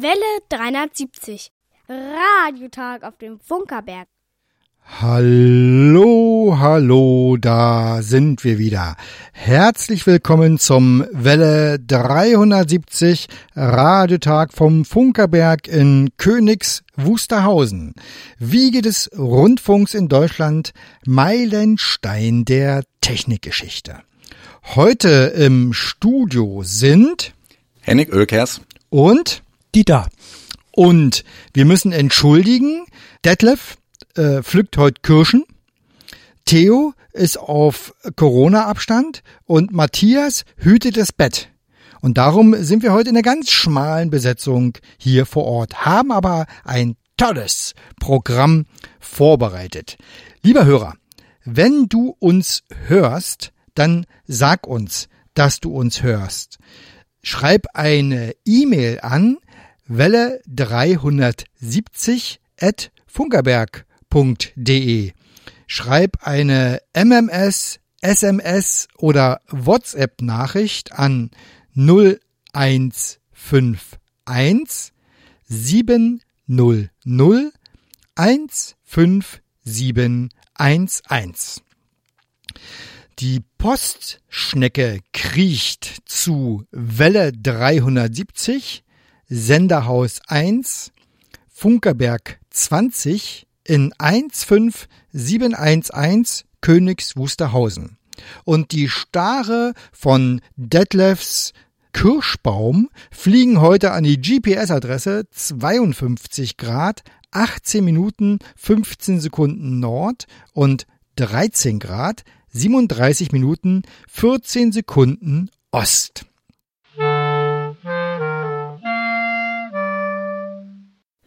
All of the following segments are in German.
Welle 370. Radiotag auf dem Funkerberg. Hallo, hallo, da sind wir wieder. Herzlich willkommen zum Welle 370 Radiotag vom Funkerberg in Königs Wusterhausen. Wiege des Rundfunks in Deutschland, Meilenstein der Technikgeschichte. Heute im Studio sind Henning Oelkers und Dieter. Und wir müssen entschuldigen, Detlef äh, pflückt heute Kirschen. Theo ist auf Corona-Abstand und Matthias hütet das Bett. Und darum sind wir heute in einer ganz schmalen Besetzung hier vor Ort, haben aber ein tolles Programm vorbereitet. Lieber Hörer, wenn du uns hörst, dann sag uns, dass du uns hörst. Schreib eine E-Mail an welle 370 at funkerberg.de. Schreib eine MMS, SMS oder WhatsApp-Nachricht an 0151 700 15711. Die Postschnecke kriecht zu Welle 370, Senderhaus 1, Funkerberg 20 in 15711 Königs Wusterhausen. Und die Stare von Detlefs Kirschbaum fliegen heute an die GPS-Adresse 52 Grad 18 Minuten 15 Sekunden Nord und 13 Grad 37 Minuten 14 Sekunden Ost.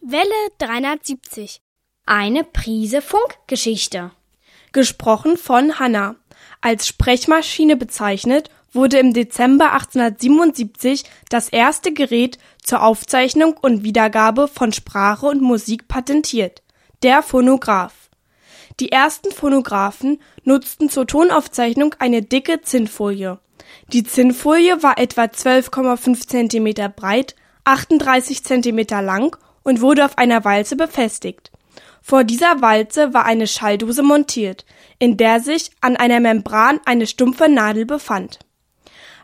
Welle 370. Eine Prise Funkgeschichte. Gesprochen von Hanna. Als Sprechmaschine bezeichnet wurde im Dezember 1877 das erste Gerät zur Aufzeichnung und Wiedergabe von Sprache und Musik patentiert, der Phonograph. Die ersten Phonographen nutzten zur Tonaufzeichnung eine dicke Zinnfolie. Die Zinnfolie war etwa 12,5 cm breit, 38 cm lang und wurde auf einer Walze befestigt. Vor dieser Walze war eine Schalldose montiert, in der sich an einer Membran eine stumpfe Nadel befand.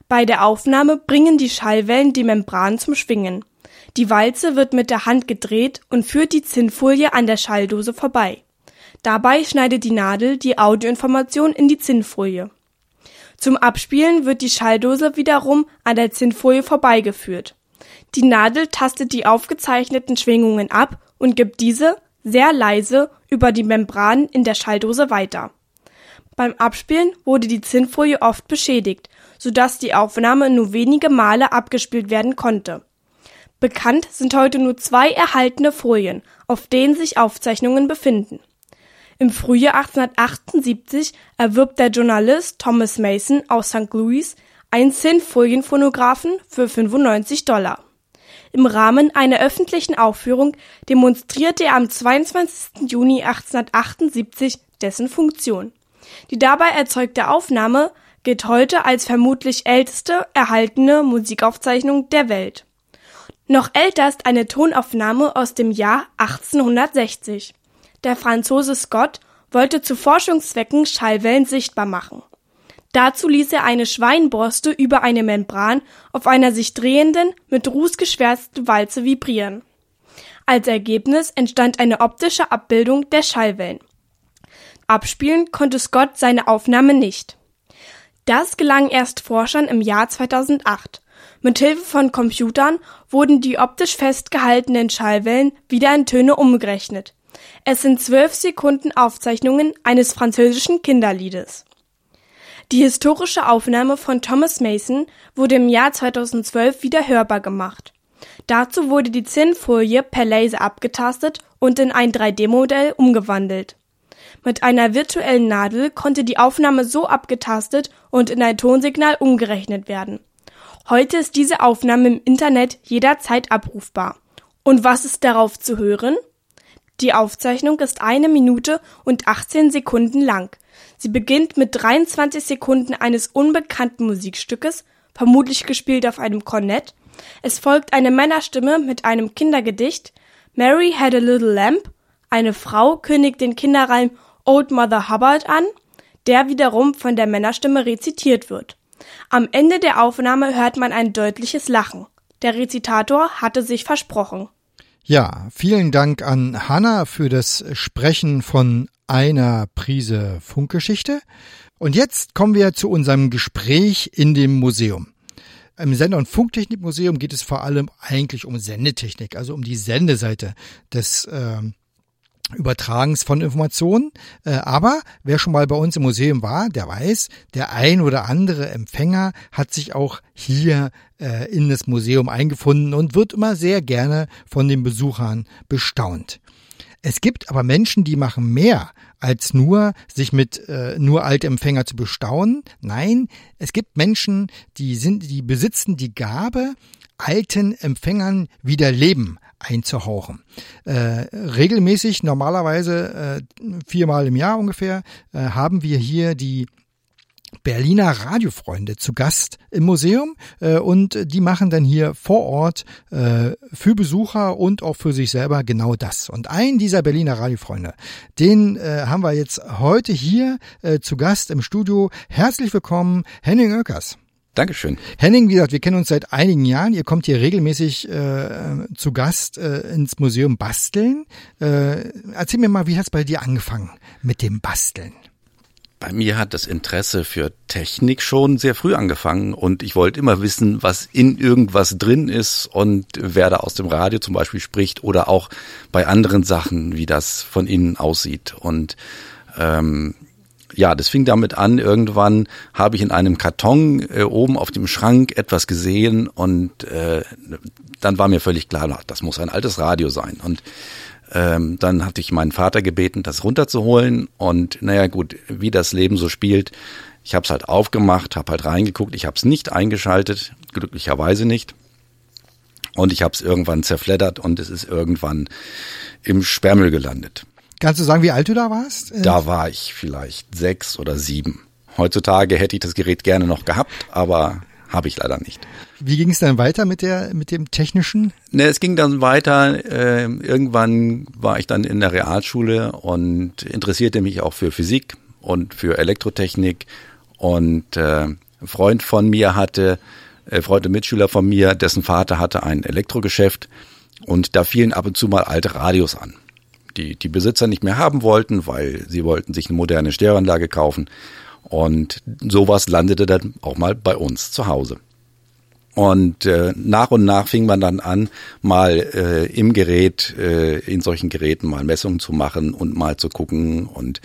Bei der Aufnahme bringen die Schallwellen die Membran zum Schwingen. Die Walze wird mit der Hand gedreht und führt die Zinnfolie an der Schalldose vorbei. Dabei schneidet die Nadel die Audioinformation in die Zinnfolie. Zum Abspielen wird die Schalldose wiederum an der Zinnfolie vorbeigeführt. Die Nadel tastet die aufgezeichneten Schwingungen ab und gibt diese sehr leise über die Membran in der Schalldose weiter. Beim Abspielen wurde die Zinnfolie oft beschädigt, sodass die Aufnahme nur wenige Male abgespielt werden konnte. Bekannt sind heute nur zwei erhaltene Folien, auf denen sich Aufzeichnungen befinden. Im Frühjahr 1878 erwirbt der Journalist Thomas Mason aus St. Louis einen Zinnfolienphonographen für 95 Dollar. Im Rahmen einer öffentlichen Aufführung demonstrierte er am 22. Juni 1878 dessen Funktion. Die dabei erzeugte Aufnahme gilt heute als vermutlich älteste erhaltene Musikaufzeichnung der Welt. Noch älter ist eine Tonaufnahme aus dem Jahr 1860. Der Franzose Scott wollte zu Forschungszwecken Schallwellen sichtbar machen. Dazu ließ er eine Schweinborste über eine Membran auf einer sich drehenden, mit Ruß geschwärzten Walze vibrieren. Als Ergebnis entstand eine optische Abbildung der Schallwellen. Abspielen konnte Scott seine Aufnahme nicht. Das gelang erst Forschern im Jahr 2008. Mithilfe von Computern wurden die optisch festgehaltenen Schallwellen wieder in Töne umgerechnet. Es sind zwölf Sekunden Aufzeichnungen eines französischen Kinderliedes. Die historische Aufnahme von Thomas Mason wurde im Jahr 2012 wieder hörbar gemacht. Dazu wurde die Zinnfolie per Laser abgetastet und in ein 3D-Modell umgewandelt. Mit einer virtuellen Nadel konnte die Aufnahme so abgetastet und in ein Tonsignal umgerechnet werden. Heute ist diese Aufnahme im Internet jederzeit abrufbar. Und was ist darauf zu hören? Die Aufzeichnung ist eine Minute und 18 Sekunden lang. Sie beginnt mit 23 Sekunden eines unbekannten Musikstückes, vermutlich gespielt auf einem Kornett. Es folgt eine Männerstimme mit einem Kindergedicht. Mary had a little lamp. Eine Frau kündigt den Kinderreim Old Mother Hubbard an, der wiederum von der Männerstimme rezitiert wird. Am Ende der Aufnahme hört man ein deutliches Lachen. Der Rezitator hatte sich versprochen. Ja, vielen Dank an Hanna für das Sprechen von einer Prise Funkgeschichte. Und jetzt kommen wir zu unserem Gespräch in dem Museum. Im Sender- und Funktechnikmuseum geht es vor allem eigentlich um Sendetechnik, also um die Sendeseite des äh, Übertragens von Informationen. Äh, aber wer schon mal bei uns im Museum war, der weiß, der ein oder andere Empfänger hat sich auch hier äh, in das Museum eingefunden und wird immer sehr gerne von den Besuchern bestaunt. Es gibt aber Menschen, die machen mehr als nur sich mit äh, nur alte Empfänger zu bestaunen. Nein, es gibt Menschen, die sind, die besitzen die Gabe, alten Empfängern wieder Leben einzuhauchen. Äh, regelmäßig, normalerweise äh, viermal im Jahr ungefähr, äh, haben wir hier die Berliner Radiofreunde zu Gast im Museum äh, und die machen dann hier vor Ort äh, für Besucher und auch für sich selber genau das. Und einen dieser Berliner Radiofreunde, den äh, haben wir jetzt heute hier äh, zu Gast im Studio. Herzlich willkommen, Henning Oeckers. Dankeschön. Henning, wie gesagt, wir kennen uns seit einigen Jahren. Ihr kommt hier regelmäßig äh, zu Gast äh, ins Museum Basteln. Äh, erzähl mir mal, wie hat's bei dir angefangen mit dem Basteln? Bei mir hat das Interesse für Technik schon sehr früh angefangen und ich wollte immer wissen, was in irgendwas drin ist und wer da aus dem Radio zum Beispiel spricht oder auch bei anderen Sachen, wie das von innen aussieht. Und ähm, ja, das fing damit an, irgendwann habe ich in einem Karton äh, oben auf dem Schrank etwas gesehen und äh, dann war mir völlig klar, das muss ein altes Radio sein. Und ähm, dann hatte ich meinen Vater gebeten, das runterzuholen. Und naja gut, wie das Leben so spielt, ich habe es halt aufgemacht, habe halt reingeguckt, ich habe es nicht eingeschaltet, glücklicherweise nicht. Und ich habe es irgendwann zerfleddert und es ist irgendwann im Sperrmüll gelandet. Kannst du sagen, wie alt du da warst? Da war ich vielleicht sechs oder sieben. Heutzutage hätte ich das Gerät gerne noch gehabt, aber habe ich leider nicht. Wie ging es dann weiter mit der mit dem technischen? Ne, es ging dann weiter. Äh, irgendwann war ich dann in der Realschule und interessierte mich auch für Physik und für Elektrotechnik. Und äh, ein Freund von mir hatte, äh, Freund und Mitschüler von mir, dessen Vater hatte ein Elektrogeschäft und da fielen ab und zu mal alte Radios an, die die Besitzer nicht mehr haben wollten, weil sie wollten sich eine moderne Stereoanlage kaufen. Und sowas landete dann auch mal bei uns zu Hause. Und äh, nach und nach fing man dann an, mal äh, im Gerät, äh, in solchen Geräten mal Messungen zu machen und mal zu gucken. Und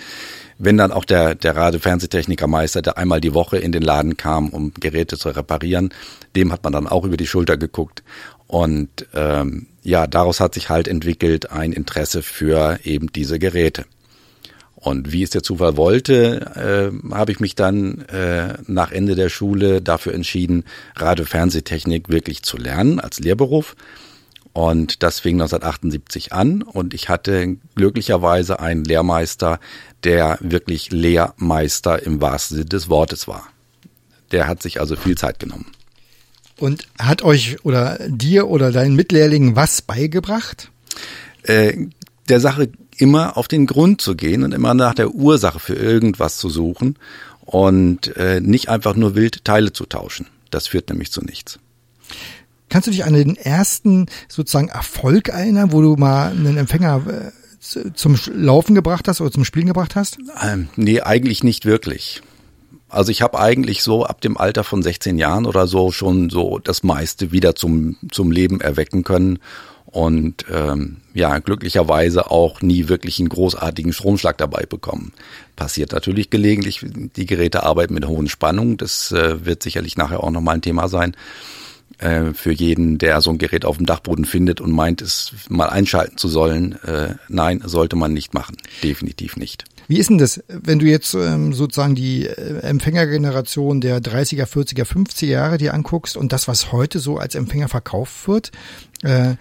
wenn dann auch der, der Rade-Fernsehtechnikermeister, der einmal die Woche in den Laden kam, um Geräte zu reparieren, dem hat man dann auch über die Schulter geguckt. Und ähm, ja, daraus hat sich halt entwickelt ein Interesse für eben diese Geräte. Und wie es der Zufall wollte, äh, habe ich mich dann äh, nach Ende der Schule dafür entschieden, Radio-Fernsehtechnik wirklich zu lernen als Lehrberuf. Und das fing 1978 an und ich hatte glücklicherweise einen Lehrmeister, der wirklich Lehrmeister im wahrsten Sinne des Wortes war. Der hat sich also viel Zeit genommen. Und hat euch oder dir oder deinen Mitlehrlingen was beigebracht? Äh, der Sache immer auf den Grund zu gehen und immer nach der Ursache für irgendwas zu suchen und äh, nicht einfach nur wild Teile zu tauschen. Das führt nämlich zu nichts. Kannst du dich an den ersten sozusagen Erfolg erinnern, wo du mal einen Empfänger äh, zum Laufen gebracht hast oder zum Spielen gebracht hast? Ähm, nee, eigentlich nicht wirklich. Also ich habe eigentlich so ab dem Alter von 16 Jahren oder so schon so das meiste wieder zum, zum Leben erwecken können und ähm, ja, glücklicherweise auch nie wirklich einen großartigen Stromschlag dabei bekommen. Passiert natürlich gelegentlich, die Geräte arbeiten mit hohen Spannungen, das äh, wird sicherlich nachher auch nochmal ein Thema sein äh, für jeden, der so ein Gerät auf dem Dachboden findet und meint, es mal einschalten zu sollen. Äh, nein, sollte man nicht machen, definitiv nicht. Wie ist denn das, wenn du jetzt ähm, sozusagen die äh, Empfängergeneration der 30er, 40er, 50er Jahre dir anguckst und das, was heute so als Empfänger verkauft wird, äh,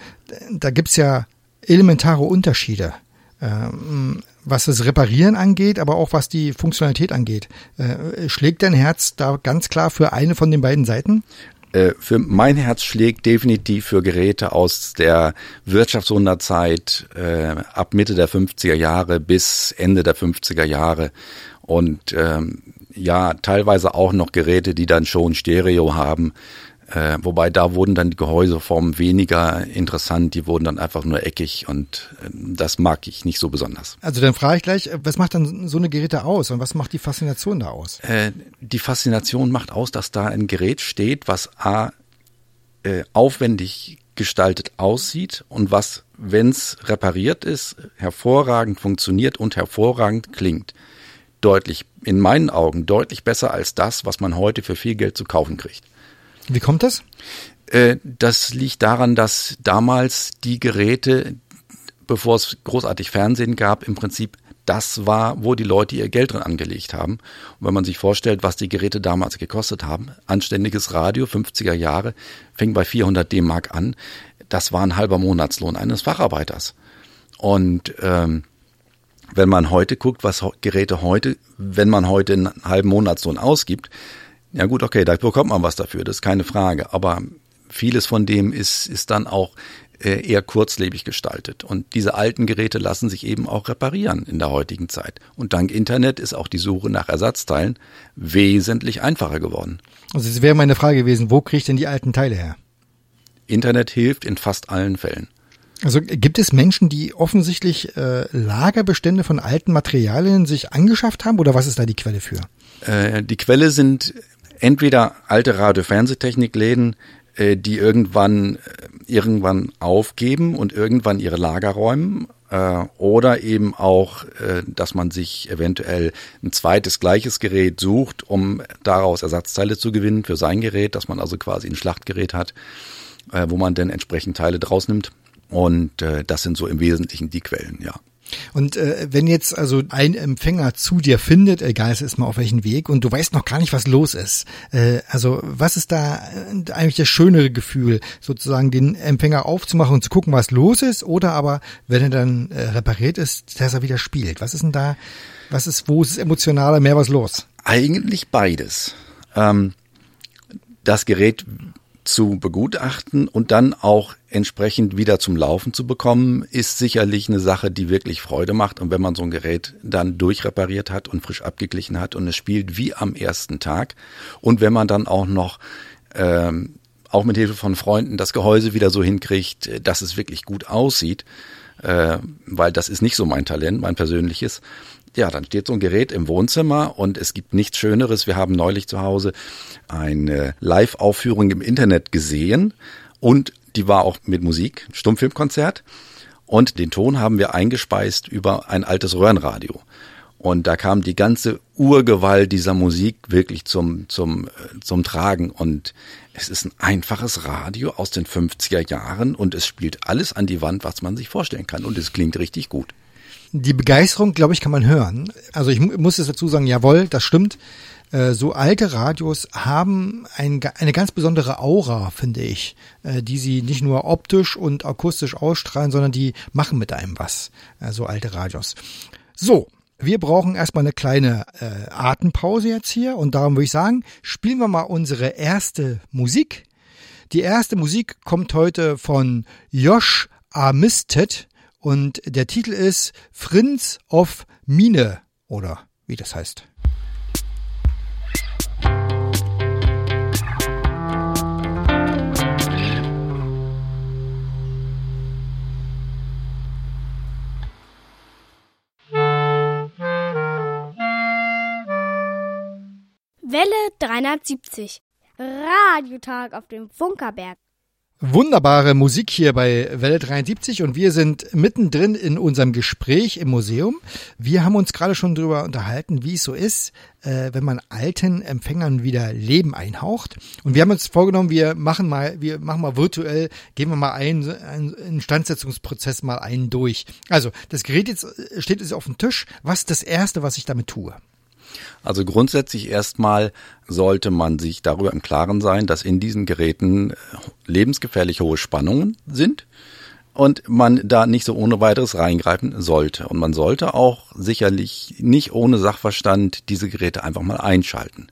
da gibt's ja elementare Unterschiede. Ähm, was das Reparieren angeht, aber auch was die Funktionalität angeht. Äh, schlägt dein Herz da ganz klar für eine von den beiden Seiten? Äh, für mein Herz schlägt definitiv für Geräte aus der Wirtschaftswunderzeit äh, ab Mitte der 50er Jahre bis Ende der 50er Jahre und ähm, ja, teilweise auch noch Geräte, die dann schon Stereo haben. Äh, wobei da wurden dann die Gehäuseformen weniger interessant, die wurden dann einfach nur eckig und äh, das mag ich nicht so besonders. Also dann frage ich gleich, was macht dann so eine Geräte aus und was macht die Faszination da aus? Äh, die Faszination macht aus, dass da ein Gerät steht, was A äh, aufwendig gestaltet aussieht und was, wenn es repariert ist, hervorragend funktioniert und hervorragend klingt. Deutlich, in meinen Augen, deutlich besser als das, was man heute für viel Geld zu kaufen kriegt. Wie kommt das? Äh, das liegt daran, dass damals die Geräte, bevor es großartig Fernsehen gab, im Prinzip das war, wo die Leute ihr Geld drin angelegt haben. Und wenn man sich vorstellt, was die Geräte damals gekostet haben, anständiges Radio, 50er Jahre, fing bei 400 D-Mark an. Das war ein halber Monatslohn eines Facharbeiters. Und ähm, wenn man heute guckt, was Geräte heute, wenn man heute einen halben Monatslohn ausgibt, ja gut, okay, da bekommt man was dafür, das ist keine Frage. Aber vieles von dem ist, ist dann auch äh, eher kurzlebig gestaltet. Und diese alten Geräte lassen sich eben auch reparieren in der heutigen Zeit. Und dank Internet ist auch die Suche nach Ersatzteilen wesentlich einfacher geworden. Also es wäre meine Frage gewesen, wo kriege ich denn die alten Teile her? Internet hilft in fast allen Fällen. Also gibt es Menschen, die offensichtlich äh, Lagerbestände von alten Materialien sich angeschafft haben oder was ist da die Quelle für? Äh, die Quelle sind entweder alte Radio-Fernsehtechnikläden, äh, die irgendwann äh, irgendwann aufgeben und irgendwann ihre Lager räumen äh, oder eben auch, äh, dass man sich eventuell ein zweites gleiches Gerät sucht, um daraus Ersatzteile zu gewinnen für sein Gerät, dass man also quasi ein Schlachtgerät hat, äh, wo man dann entsprechend Teile draus nimmt. Und äh, das sind so im Wesentlichen die Quellen, ja. Und äh, wenn jetzt also ein Empfänger zu dir findet, egal es ist mal auf welchen Weg, und du weißt noch gar nicht, was los ist, äh, also was ist da äh, eigentlich das schönere Gefühl, sozusagen den Empfänger aufzumachen und zu gucken, was los ist, oder aber, wenn er dann äh, repariert ist, dass er wieder spielt? Was ist denn da, was ist, wo ist es emotionaler, mehr was los? Eigentlich beides. Ähm, das Gerät zu begutachten und dann auch entsprechend wieder zum Laufen zu bekommen, ist sicherlich eine Sache, die wirklich Freude macht. Und wenn man so ein Gerät dann durchrepariert hat und frisch abgeglichen hat und es spielt wie am ersten Tag und wenn man dann auch noch ähm, auch mit Hilfe von Freunden das Gehäuse wieder so hinkriegt, dass es wirklich gut aussieht, äh, weil das ist nicht so mein Talent, mein persönliches, ja, dann steht so ein Gerät im Wohnzimmer und es gibt nichts Schöneres. Wir haben neulich zu Hause eine Live-Aufführung im Internet gesehen und die war auch mit Musik, Stummfilmkonzert. Und den Ton haben wir eingespeist über ein altes Röhrenradio. Und da kam die ganze Urgewalt dieser Musik wirklich zum, zum, äh, zum Tragen. Und es ist ein einfaches Radio aus den 50er Jahren und es spielt alles an die Wand, was man sich vorstellen kann. Und es klingt richtig gut. Die Begeisterung, glaube ich, kann man hören. Also ich muss es dazu sagen, jawohl, das stimmt. Äh, so alte Radios haben ein, eine ganz besondere Aura, finde ich, äh, die sie nicht nur optisch und akustisch ausstrahlen, sondern die machen mit einem was, äh, so alte Radios. So, wir brauchen erstmal eine kleine äh, Atempause jetzt hier und darum würde ich sagen, spielen wir mal unsere erste Musik. Die erste Musik kommt heute von Josh Armisted und der Titel ist Friends of Mine oder wie das heißt. Welle 370. Radiotag auf dem Funkerberg. Wunderbare Musik hier bei Welle 73 und wir sind mittendrin in unserem Gespräch im Museum. Wir haben uns gerade schon darüber unterhalten, wie es so ist, äh, wenn man alten Empfängern wieder Leben einhaucht. Und wir haben uns vorgenommen, wir machen mal, wir machen mal virtuell, gehen wir mal einen, einen Instandsetzungsprozess mal einen durch. Also das Gerät jetzt steht jetzt auf dem Tisch. Was ist das Erste, was ich damit tue? Also grundsätzlich erstmal sollte man sich darüber im Klaren sein, dass in diesen Geräten äh, lebensgefährlich hohe Spannungen sind. und man da nicht so ohne weiteres reingreifen sollte. Und man sollte auch sicherlich nicht ohne Sachverstand diese Geräte einfach mal einschalten.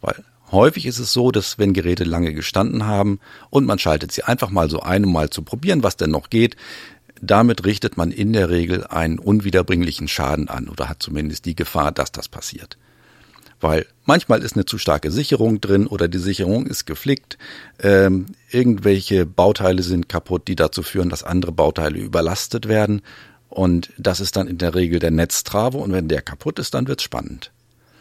Weil häufig ist es so, dass wenn Geräte lange gestanden haben und man schaltet sie einfach mal so ein, um mal zu probieren, was denn noch geht, damit richtet man in der Regel einen unwiederbringlichen Schaden an oder hat zumindest die Gefahr, dass das passiert weil manchmal ist eine zu starke Sicherung drin oder die Sicherung ist geflickt, ähm, irgendwelche Bauteile sind kaputt, die dazu führen, dass andere Bauteile überlastet werden und das ist dann in der Regel der Netztrave und wenn der kaputt ist, dann wird's spannend.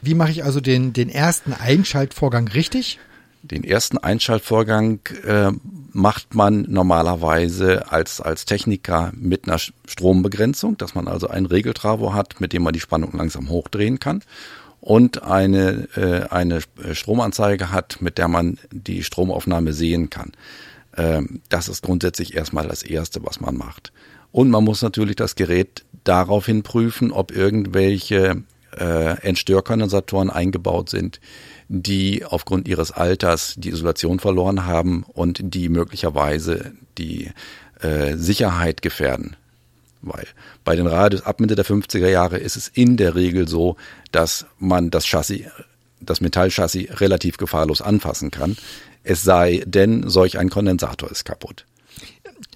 Wie mache ich also den, den ersten Einschaltvorgang richtig? Den ersten Einschaltvorgang äh, macht man normalerweise als, als Techniker mit einer Strombegrenzung, dass man also einen Regeltravo hat, mit dem man die Spannung langsam hochdrehen kann und eine, äh, eine Stromanzeige hat, mit der man die Stromaufnahme sehen kann. Ähm, das ist grundsätzlich erstmal das Erste, was man macht. Und man muss natürlich das Gerät daraufhin prüfen, ob irgendwelche äh, Entstörkondensatoren eingebaut sind, die aufgrund ihres Alters die Isolation verloren haben und die möglicherweise die äh, Sicherheit gefährden. Weil bei den Radios ab Mitte der 50er Jahre ist es in der Regel so, dass man das Chassis, das Metallchassis relativ gefahrlos anfassen kann. Es sei denn, solch ein Kondensator ist kaputt.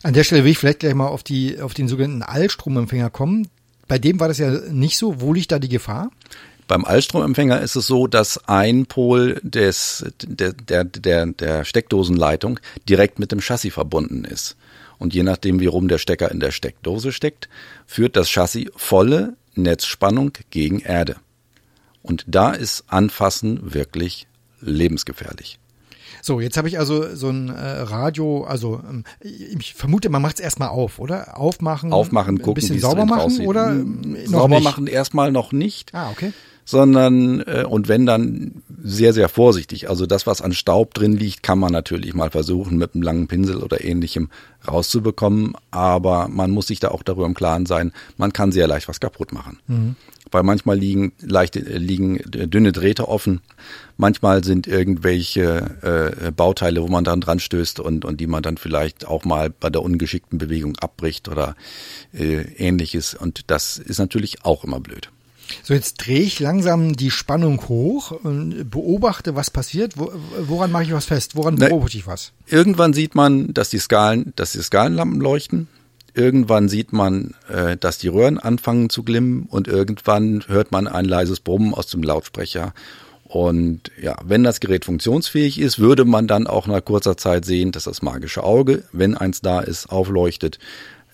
An der Stelle will ich vielleicht gleich mal auf die, auf den sogenannten Allstromempfänger kommen. Bei dem war das ja nicht so. Wo liegt da die Gefahr? Beim Allstromempfänger ist es so, dass ein Pol des, der, der, der, der Steckdosenleitung direkt mit dem Chassis verbunden ist. Und je nachdem, wie rum der Stecker in der Steckdose steckt, führt das Chassis volle Netzspannung gegen Erde. Und da ist Anfassen wirklich lebensgefährlich. So, jetzt habe ich also so ein äh, Radio, also ähm, ich vermute, man macht es erstmal auf, oder? Aufmachen, aufmachen, gucken, ein bisschen sauber machen aussieht. oder ähm, sauber nicht? machen erstmal noch nicht. Ah, okay sondern äh, und wenn dann sehr, sehr vorsichtig. Also das, was an Staub drin liegt, kann man natürlich mal versuchen, mit einem langen Pinsel oder ähnlichem rauszubekommen, aber man muss sich da auch darüber im Klaren sein, man kann sehr leicht was kaputt machen. Mhm. Weil manchmal liegen leichte, liegen dünne Drähte offen, manchmal sind irgendwelche äh, Bauteile, wo man dann dran stößt und, und die man dann vielleicht auch mal bei der ungeschickten Bewegung abbricht oder äh, ähnliches. Und das ist natürlich auch immer blöd. So, jetzt drehe ich langsam die Spannung hoch und beobachte, was passiert. woran mache ich was fest? Woran beobachte ich was? Irgendwann sieht man, dass die Skalen, dass die Skalenlampen leuchten. Irgendwann sieht man, äh, dass die Röhren anfangen zu glimmen und irgendwann hört man ein leises Brummen aus dem Lautsprecher. Und ja, wenn das Gerät funktionsfähig ist, würde man dann auch nach kurzer Zeit sehen, dass das magische Auge, wenn eins da ist, aufleuchtet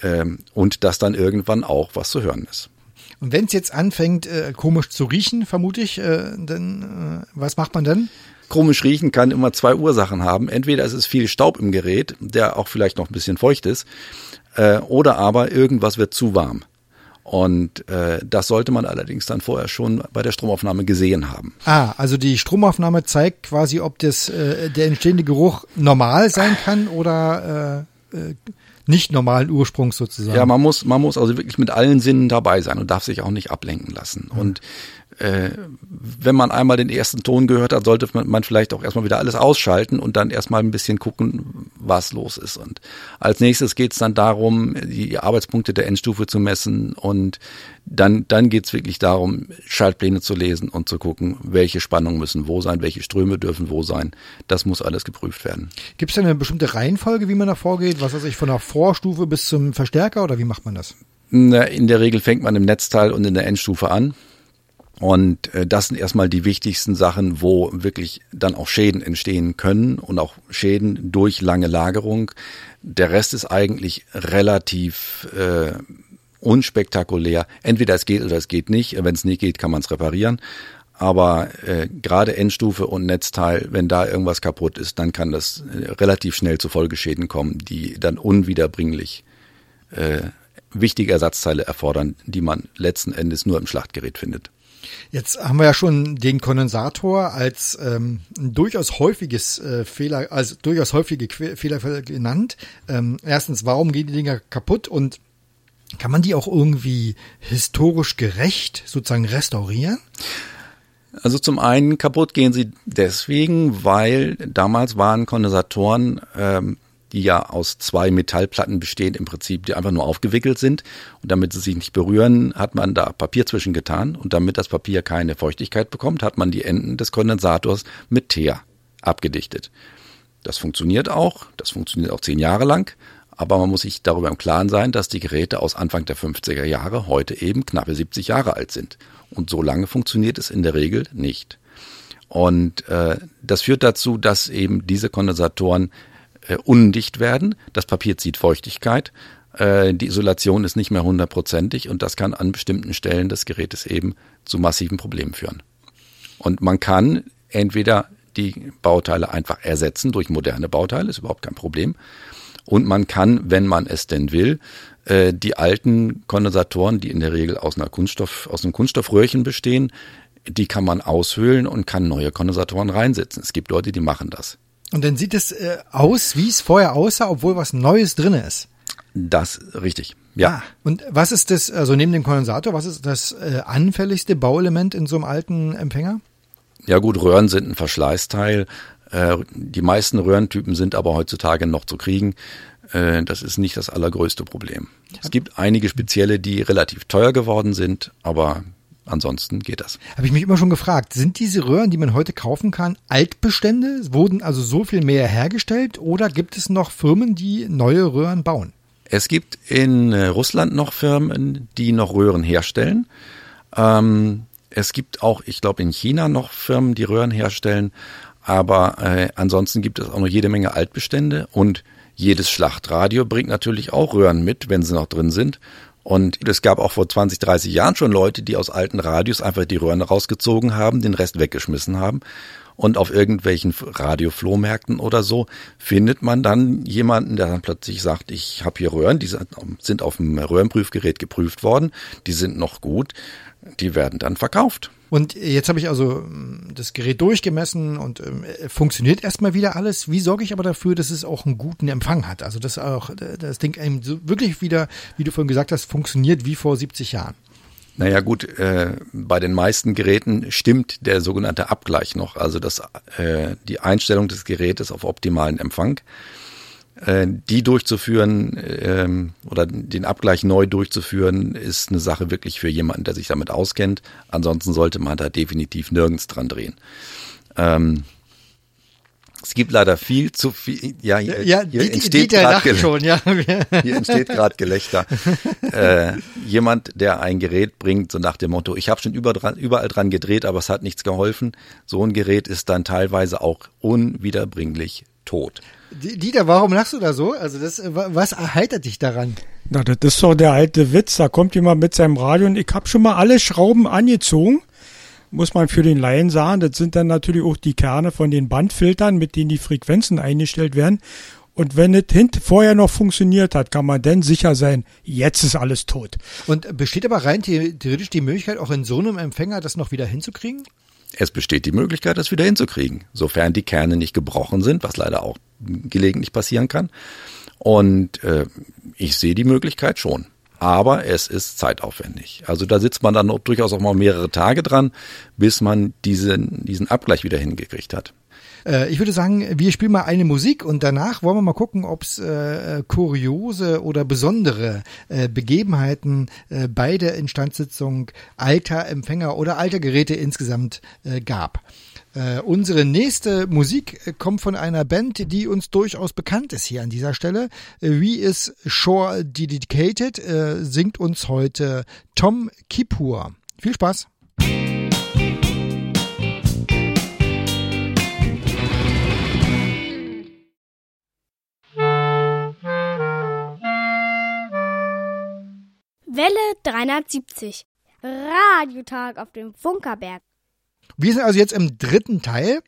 ähm, und dass dann irgendwann auch was zu hören ist. Und wenn es jetzt anfängt, äh, komisch zu riechen, vermute ich, äh, dann äh, was macht man dann? Komisch riechen kann immer zwei Ursachen haben. Entweder es ist viel Staub im Gerät, der auch vielleicht noch ein bisschen feucht ist, äh, oder aber irgendwas wird zu warm. Und äh, das sollte man allerdings dann vorher schon bei der Stromaufnahme gesehen haben. Ah, also die Stromaufnahme zeigt quasi, ob das äh, der entstehende Geruch normal sein kann oder äh, äh, nicht normalen Ursprungs sozusagen. Ja, man muss, man muss also wirklich mit allen Sinnen dabei sein und darf sich auch nicht ablenken lassen. Mhm. Und äh, wenn man einmal den ersten Ton gehört hat, sollte man vielleicht auch erstmal wieder alles ausschalten und dann erstmal ein bisschen gucken, was los ist. Und als nächstes geht es dann darum, die Arbeitspunkte der Endstufe zu messen und dann, dann geht es wirklich darum, Schaltpläne zu lesen und zu gucken, welche Spannungen müssen wo sein, welche Ströme dürfen wo sein. Das muss alles geprüft werden. Gibt es eine bestimmte Reihenfolge, wie man da vorgeht? Was weiß ich, von der Vorstufe bis zum Verstärker oder wie macht man das? In der Regel fängt man im Netzteil und in der Endstufe an. Und äh, das sind erstmal die wichtigsten Sachen, wo wirklich dann auch Schäden entstehen können und auch Schäden durch lange Lagerung. Der Rest ist eigentlich relativ äh, unspektakulär. Entweder es geht oder es geht nicht. Wenn es nicht geht, kann man es reparieren. Aber äh, gerade Endstufe und Netzteil, wenn da irgendwas kaputt ist, dann kann das äh, relativ schnell zu Folgeschäden kommen, die dann unwiederbringlich äh, wichtige Ersatzteile erfordern, die man letzten Endes nur im Schlachtgerät findet. Jetzt haben wir ja schon den Kondensator als ähm, durchaus häufiges äh, Fehler, also durchaus häufige que Fehler genannt. Ähm, erstens, warum gehen die Dinger kaputt und kann man die auch irgendwie historisch gerecht sozusagen restaurieren? Also zum einen kaputt gehen sie deswegen, weil damals waren Kondensatoren ähm, die ja aus zwei Metallplatten bestehen, im Prinzip, die einfach nur aufgewickelt sind. Und damit sie sich nicht berühren, hat man da Papier zwischengetan. Und damit das Papier keine Feuchtigkeit bekommt, hat man die Enden des Kondensators mit Teer abgedichtet. Das funktioniert auch, das funktioniert auch zehn Jahre lang. Aber man muss sich darüber im Klaren sein, dass die Geräte aus Anfang der 50er Jahre heute eben knappe 70 Jahre alt sind. Und so lange funktioniert es in der Regel nicht. Und äh, das führt dazu, dass eben diese Kondensatoren äh, undicht werden. Das Papier zieht Feuchtigkeit. Äh, die Isolation ist nicht mehr hundertprozentig und das kann an bestimmten Stellen des Gerätes eben zu massiven Problemen führen. Und man kann entweder die Bauteile einfach ersetzen durch moderne Bauteile, ist überhaupt kein Problem. Und man kann, wenn man es denn will, äh, die alten Kondensatoren, die in der Regel aus einer Kunststoff, aus einem Kunststoffröhrchen bestehen, die kann man aushöhlen und kann neue Kondensatoren reinsetzen. Es gibt Leute, die machen das. Und dann sieht es äh, aus, wie es vorher aussah, obwohl was Neues drin ist. Das richtig. Ja. Ah, und was ist das, also neben dem Kondensator, was ist das äh, anfälligste Bauelement in so einem alten Empfänger? Ja gut, Röhren sind ein Verschleißteil. Äh, die meisten Röhrentypen sind aber heutzutage noch zu kriegen. Äh, das ist nicht das allergrößte Problem. Es gibt einige spezielle, die relativ teuer geworden sind, aber ansonsten geht das. Habe ich mich immer schon gefragt, sind diese Röhren, die man heute kaufen kann, Altbestände? Wurden also so viel mehr hergestellt oder gibt es noch Firmen, die neue Röhren bauen? Es gibt in äh, Russland noch Firmen, die noch Röhren herstellen. Ähm, es gibt auch, ich glaube, in China noch Firmen, die Röhren herstellen. Aber äh, ansonsten gibt es auch noch jede Menge Altbestände und jedes Schlachtradio bringt natürlich auch Röhren mit, wenn sie noch drin sind. Und es gab auch vor 20, 30 Jahren schon Leute, die aus alten Radios einfach die Röhren rausgezogen haben, den Rest weggeschmissen haben. Und auf irgendwelchen Radioflohmärkten oder so findet man dann jemanden, der dann plötzlich sagt, ich habe hier Röhren, die sind auf dem Röhrenprüfgerät geprüft worden, die sind noch gut, die werden dann verkauft. Und jetzt habe ich also ähm, das Gerät durchgemessen und ähm, funktioniert erstmal wieder alles. Wie sorge ich aber dafür, dass es auch einen guten Empfang hat? Also dass auch das Ding einem so wirklich wieder, wie du vorhin gesagt hast, funktioniert wie vor 70 Jahren. Naja gut, äh, bei den meisten Geräten stimmt der sogenannte Abgleich noch, also das, äh, die Einstellung des Gerätes auf optimalen Empfang. Äh, die durchzuführen ähm, oder den Abgleich neu durchzuführen, ist eine Sache wirklich für jemanden, der sich damit auskennt. Ansonsten sollte man da definitiv nirgends dran drehen. Ähm, es gibt leider viel zu viel. Ja, hier, ja, hier die, entsteht gerade schon. Ja. hier entsteht gerade Gelächter. äh, jemand, der ein Gerät bringt, so nach dem Motto: Ich habe schon überall dran gedreht, aber es hat nichts geholfen. So ein Gerät ist dann teilweise auch unwiederbringlich tot. Dieter, warum lachst du da so? Also das, äh, was erheitert dich daran? Na, das ist doch der alte Witz. Da kommt jemand mit seinem Radio und ich habe schon mal alle Schrauben angezogen. Muss man für den Laien sagen. Das sind dann natürlich auch die Kerne von den Bandfiltern, mit denen die Frequenzen eingestellt werden. Und wenn es vorher noch funktioniert hat, kann man dann sicher sein, jetzt ist alles tot. Und besteht aber rein theoretisch die Möglichkeit, auch in so einem Empfänger das noch wieder hinzukriegen? Es besteht die Möglichkeit, das wieder hinzukriegen, sofern die Kerne nicht gebrochen sind, was leider auch gelegentlich passieren kann. Und äh, ich sehe die Möglichkeit schon. Aber es ist zeitaufwendig. Also da sitzt man dann durchaus auch mal mehrere Tage dran, bis man diesen, diesen Abgleich wieder hingekriegt hat. Äh, ich würde sagen, wir spielen mal eine Musik und danach wollen wir mal gucken, ob es äh, kuriose oder besondere äh, Begebenheiten äh, bei der Instandsetzung alter Empfänger oder alter Geräte insgesamt äh, gab. Äh, unsere nächste Musik äh, kommt von einer Band, die uns durchaus bekannt ist hier an dieser Stelle. Äh, wie ist Shore Dedicated? Äh, singt uns heute Tom Kipur. Viel Spaß! Welle 370. Radiotag auf dem Funkerberg. Wir sind also jetzt im dritten Teil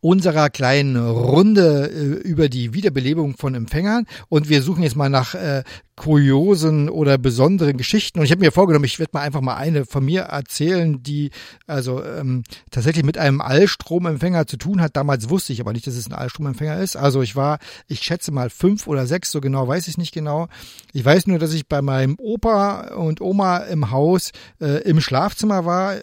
unserer kleinen Runde äh, über die Wiederbelebung von Empfängern und wir suchen jetzt mal nach äh, kuriosen oder besonderen Geschichten. Und ich habe mir vorgenommen, ich werde mal einfach mal eine von mir erzählen, die also ähm, tatsächlich mit einem Allstromempfänger zu tun hat. Damals wusste ich aber nicht, dass es ein Allstromempfänger ist. Also ich war, ich schätze mal fünf oder sechs, so genau weiß ich nicht genau. Ich weiß nur, dass ich bei meinem Opa und Oma im Haus äh, im Schlafzimmer war äh,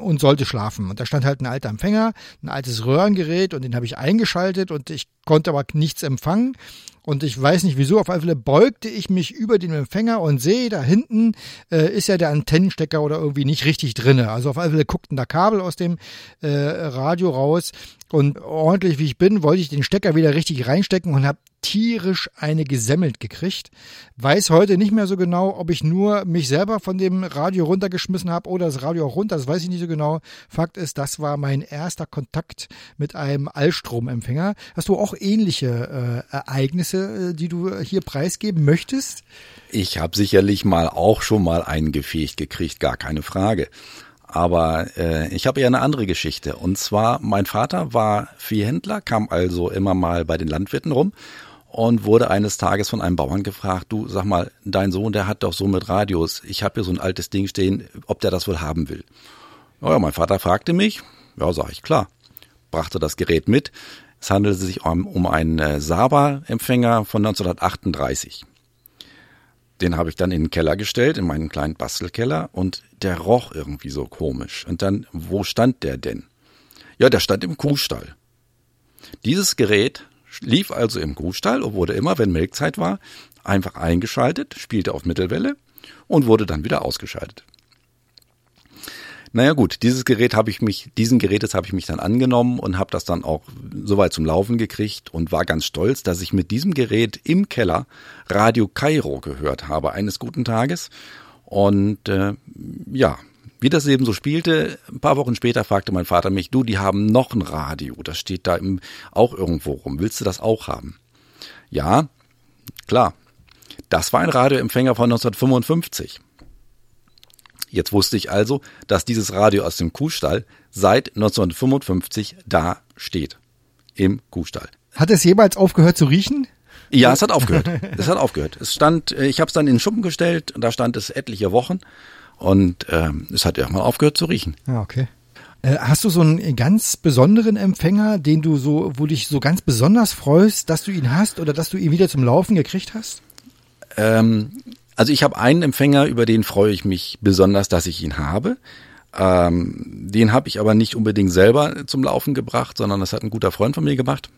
und sollte schlafen. Und da stand halt ein alter Empfänger, ein altes Röhrengerät und den habe ich eingeschaltet und ich konnte aber nichts empfangen. Und ich weiß nicht wieso, auf alle Fälle beugte ich mich über den Empfänger und sehe, da hinten äh, ist ja der Antennenstecker oder irgendwie nicht richtig drinne. Also auf alle Fälle guckten da Kabel aus dem äh, Radio raus. Und ordentlich wie ich bin, wollte ich den Stecker wieder richtig reinstecken und habe tierisch eine gesemmelt gekriegt. Weiß heute nicht mehr so genau, ob ich nur mich selber von dem Radio runtergeschmissen habe oder das Radio auch runter, das weiß ich nicht so genau. Fakt ist, das war mein erster Kontakt mit einem Allstromempfänger. Hast du auch ähnliche äh, Ereignisse, äh, die du hier preisgeben möchtest? Ich habe sicherlich mal auch schon mal einen gefegt gekriegt, gar keine Frage. Aber äh, ich habe eher eine andere Geschichte. Und zwar, mein Vater war Viehhändler, kam also immer mal bei den Landwirten rum und wurde eines Tages von einem Bauern gefragt, du sag mal, dein Sohn, der hat doch so mit Radios, ich habe hier so ein altes Ding stehen, ob der das wohl haben will. Ja, mein Vater fragte mich, ja, sag ich, klar, brachte das Gerät mit. Es handelte sich um, um einen äh, Saba-Empfänger von 1938. Den habe ich dann in den Keller gestellt, in meinen kleinen Bastelkeller und der roch irgendwie so komisch. Und dann, wo stand der denn? Ja, der stand im Kuhstall. Dieses Gerät lief also im Kuhstall und wurde immer, wenn Melkzeit war, einfach eingeschaltet, spielte auf Mittelwelle und wurde dann wieder ausgeschaltet. Naja gut, dieses Gerät habe ich mich, diesen Gerätes habe ich mich dann angenommen und habe das dann auch soweit zum Laufen gekriegt und war ganz stolz, dass ich mit diesem Gerät im Keller Radio Kairo gehört habe eines guten Tages. Und äh, ja, wie das eben so spielte, ein paar Wochen später fragte mein Vater mich, du, die haben noch ein Radio, das steht da im, auch irgendwo rum, willst du das auch haben? Ja, klar. Das war ein Radioempfänger von 1955. Jetzt wusste ich also, dass dieses Radio aus dem Kuhstall seit 1955 da steht. Im Kuhstall. Hat es jemals aufgehört zu riechen? Ja, es hat aufgehört. Es hat aufgehört. Es stand, äh, ich habe es dann in den Schuppen gestellt und da stand es etliche Wochen und ähm, es hat irgendwann aufgehört zu riechen. Ja, okay. Äh, hast du so einen ganz besonderen Empfänger, den du so, wo dich so ganz besonders freust, dass du ihn hast oder dass du ihn wieder zum Laufen gekriegt hast? Ähm, also ich habe einen Empfänger, über den freue ich mich besonders, dass ich ihn habe. Ähm, den habe ich aber nicht unbedingt selber zum Laufen gebracht, sondern das hat ein guter Freund von mir gemacht.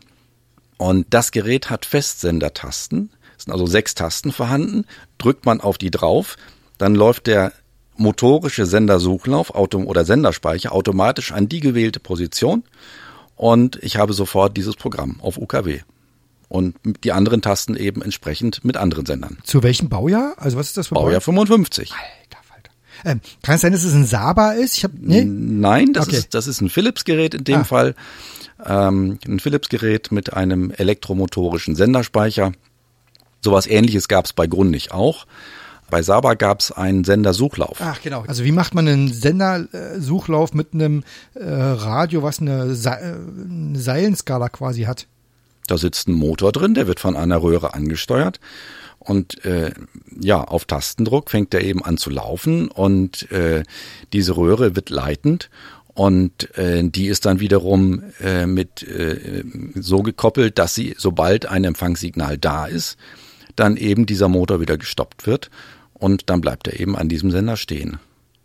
Und das Gerät hat Festsendertasten. Es sind also sechs Tasten vorhanden. Drückt man auf die drauf, dann läuft der motorische Sendersuchlauf oder Senderspeicher automatisch an die gewählte Position und ich habe sofort dieses Programm auf UKW und die anderen Tasten eben entsprechend mit anderen Sendern. Zu welchem Baujahr? Also was ist das für Baujahr? Baujahr 55. Alter, Falter. Ähm, kann es sein, dass es ein Saba ist? Ich hab, nee? Nein, das, okay. ist, das ist ein Philips-Gerät in dem ah. Fall. Ähm, ein Philips-Gerät mit einem elektromotorischen Senderspeicher. Sowas ähnliches gab es bei Grundig auch. Bei Saba gab es einen Sendersuchlauf. Ach genau. Also wie macht man einen Sendersuchlauf mit einem äh, Radio, was eine, Se eine Seilenskala quasi hat? Da sitzt ein Motor drin, der wird von einer Röhre angesteuert. Und äh, ja, auf Tastendruck fängt er eben an zu laufen und äh, diese Röhre wird leitend und äh, die ist dann wiederum äh, mit äh, so gekoppelt, dass sie, sobald ein Empfangssignal da ist, dann eben dieser Motor wieder gestoppt wird und dann bleibt er eben an diesem Sender stehen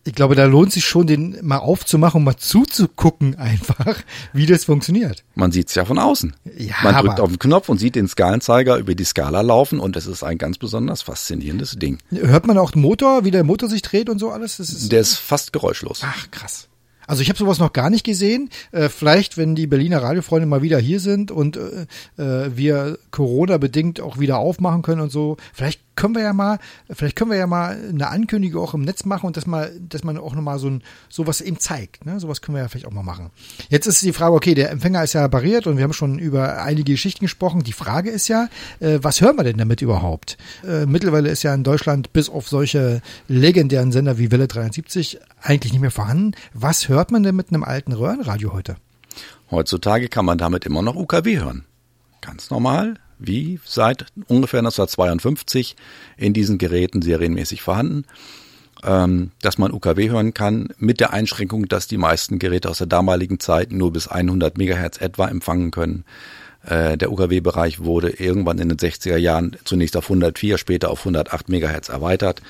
ich glaube, da lohnt sich schon, den mal aufzumachen und mal zuzugucken einfach, wie das funktioniert. Man sieht es ja von außen. Ja, Man drückt auf den Knopf und sieht den Skalenzeiger über die Skala laufen und es ist ein ganz besonders faszinierendes Ding. Hört man auch den Motor, wie der Motor sich dreht und so alles? Ist der ist fast geräuschlos. Ach, krass. Also ich habe sowas noch gar nicht gesehen. Äh, vielleicht, wenn die Berliner Radiofreunde mal wieder hier sind und äh, äh, wir Corona bedingt auch wieder aufmachen können und so, vielleicht können wir ja mal, vielleicht können wir ja mal eine Ankündigung auch im Netz machen und das mal, dass man auch nochmal so ein, sowas eben zeigt. Ne? Sowas können wir ja vielleicht auch mal machen. Jetzt ist die Frage, okay, der Empfänger ist ja barriert und wir haben schon über einige Geschichten gesprochen. Die Frage ist ja, äh, was hören wir denn damit überhaupt? Äh, mittlerweile ist ja in Deutschland bis auf solche legendären Sender wie Welle 73 eigentlich nicht mehr vorhanden. Was hört man denn mit einem alten Röhrenradio heute? Heutzutage kann man damit immer noch UKW hören. Ganz normal wie seit ungefähr 1952 in diesen Geräten serienmäßig vorhanden, ähm, dass man UKW hören kann, mit der Einschränkung, dass die meisten Geräte aus der damaligen Zeit nur bis 100 Megahertz etwa empfangen können. Äh, der UKW-Bereich wurde irgendwann in den 60er Jahren zunächst auf 104, später auf 108 Megahertz erweitert.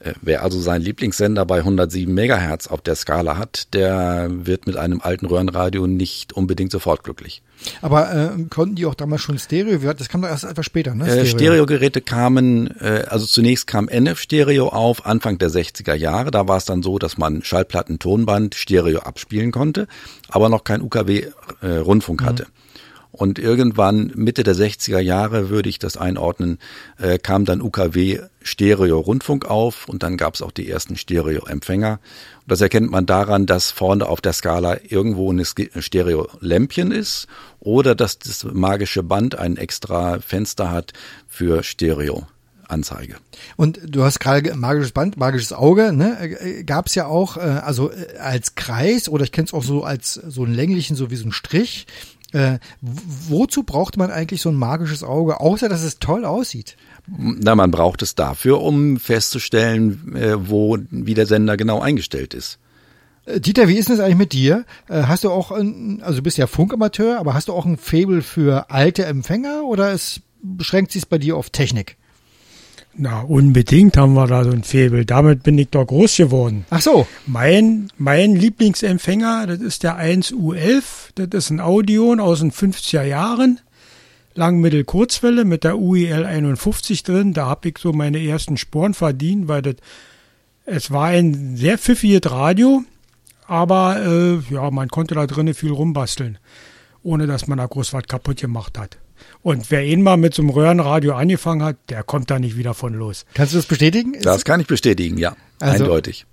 Äh, wer also seinen Lieblingssender bei 107 Megahertz auf der Skala hat, der wird mit einem alten Röhrenradio nicht unbedingt sofort glücklich. Aber äh, konnten die auch damals schon Stereo? Das kam doch erst etwas später, ne? Stereo. Äh, Stereogeräte kamen, äh, also zunächst kam NF-Stereo auf, Anfang der 60er Jahre. Da war es dann so, dass man Schallplatten-Tonband Stereo abspielen konnte, aber noch kein UKW-Rundfunk äh, hatte. Mhm. Und irgendwann Mitte der 60er Jahre würde ich das einordnen, äh, kam dann UKW Stereo Rundfunk auf und dann gab es auch die ersten Stereo Empfänger. Und das erkennt man daran, dass vorne auf der Skala irgendwo ein Stereo Lämpchen ist oder dass das magische Band ein extra Fenster hat für Stereo. Anzeige. Und du hast gerade magisches Band, magisches Auge, ne? Äh, Gab es ja auch, äh, also äh, als Kreis oder ich kenne es auch so als so einen länglichen, so wie so ein Strich. Äh, wozu braucht man eigentlich so ein magisches Auge, außer dass es toll aussieht? Na, man braucht es dafür, um festzustellen, äh, wo, wie der Sender genau eingestellt ist. Äh, Dieter, wie ist es eigentlich mit dir? Äh, hast du auch, ein, also du bist ja Funkamateur, aber hast du auch ein Fable für alte Empfänger oder es beschränkt sich bei dir auf Technik? Na, unbedingt haben wir da so ein Febel. Damit bin ich doch groß geworden. Ach so. Mein, mein Lieblingsempfänger, das ist der 1U11. Das ist ein Audion aus den 50er Jahren. Langmittel-Kurzwelle mit der UIL 51 drin. Da habe ich so meine ersten Sporen verdient, weil das, es war ein sehr pfiffiges Radio. Aber, äh, ja, man konnte da drinnen viel rumbasteln. Ohne dass man da groß was kaputt gemacht hat. Und wer ihn mal mit so einem Röhrenradio angefangen hat, der kommt da nicht wieder von los. Kannst du das bestätigen? Das kann ich bestätigen, ja. Also, Eindeutig.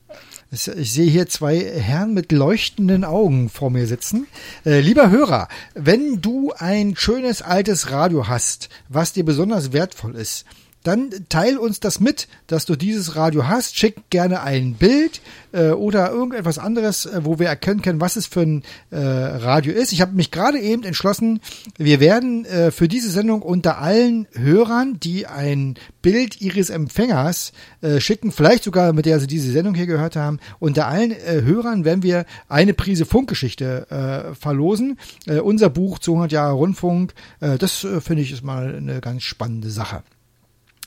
Ich sehe hier zwei Herren mit leuchtenden Augen vor mir sitzen. Äh, lieber Hörer, wenn du ein schönes altes Radio hast, was dir besonders wertvoll ist, dann teil uns das mit, dass du dieses Radio hast. Schick gerne ein Bild äh, oder irgendetwas anderes, äh, wo wir erkennen können, was es für ein äh, Radio ist. Ich habe mich gerade eben entschlossen, wir werden äh, für diese Sendung unter allen Hörern, die ein Bild ihres Empfängers äh, schicken, vielleicht sogar mit der sie diese Sendung hier gehört haben, unter allen äh, Hörern werden wir eine Prise Funkgeschichte äh, verlosen. Äh, unser Buch 200 Jahre Rundfunk, äh, das äh, finde ich ist mal eine ganz spannende Sache.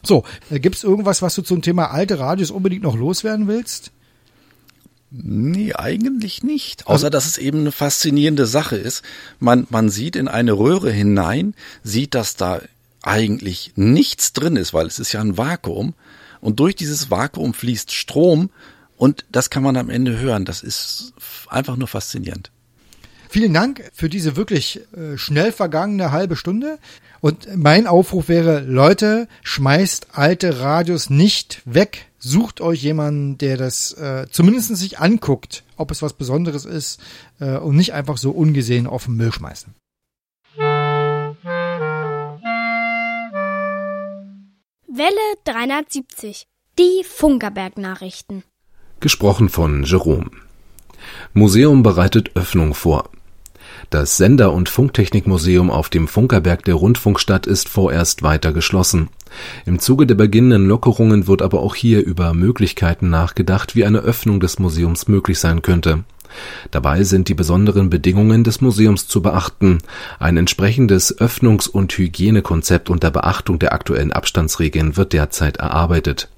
So, äh, gibt es irgendwas, was du zum Thema alte Radios unbedingt noch loswerden willst? Nee, eigentlich nicht. Außer, also, dass es eben eine faszinierende Sache ist. Man, man sieht in eine Röhre hinein, sieht, dass da eigentlich nichts drin ist, weil es ist ja ein Vakuum. Und durch dieses Vakuum fließt Strom und das kann man am Ende hören. Das ist einfach nur faszinierend. Vielen Dank für diese wirklich äh, schnell vergangene halbe Stunde. Und mein Aufruf wäre, Leute, schmeißt alte Radios nicht weg. Sucht euch jemanden, der das äh, zumindest sich anguckt, ob es was Besonderes ist äh, und nicht einfach so ungesehen auf den Müll schmeißen. Welle 370. Die Funkerberg-Nachrichten. Gesprochen von Jerome. Museum bereitet Öffnung vor. Das Sender- und Funktechnikmuseum auf dem Funkerberg der Rundfunkstadt ist vorerst weiter geschlossen. Im Zuge der beginnenden Lockerungen wird aber auch hier über Möglichkeiten nachgedacht, wie eine Öffnung des Museums möglich sein könnte. Dabei sind die besonderen Bedingungen des Museums zu beachten. Ein entsprechendes Öffnungs- und Hygienekonzept unter Beachtung der aktuellen Abstandsregeln wird derzeit erarbeitet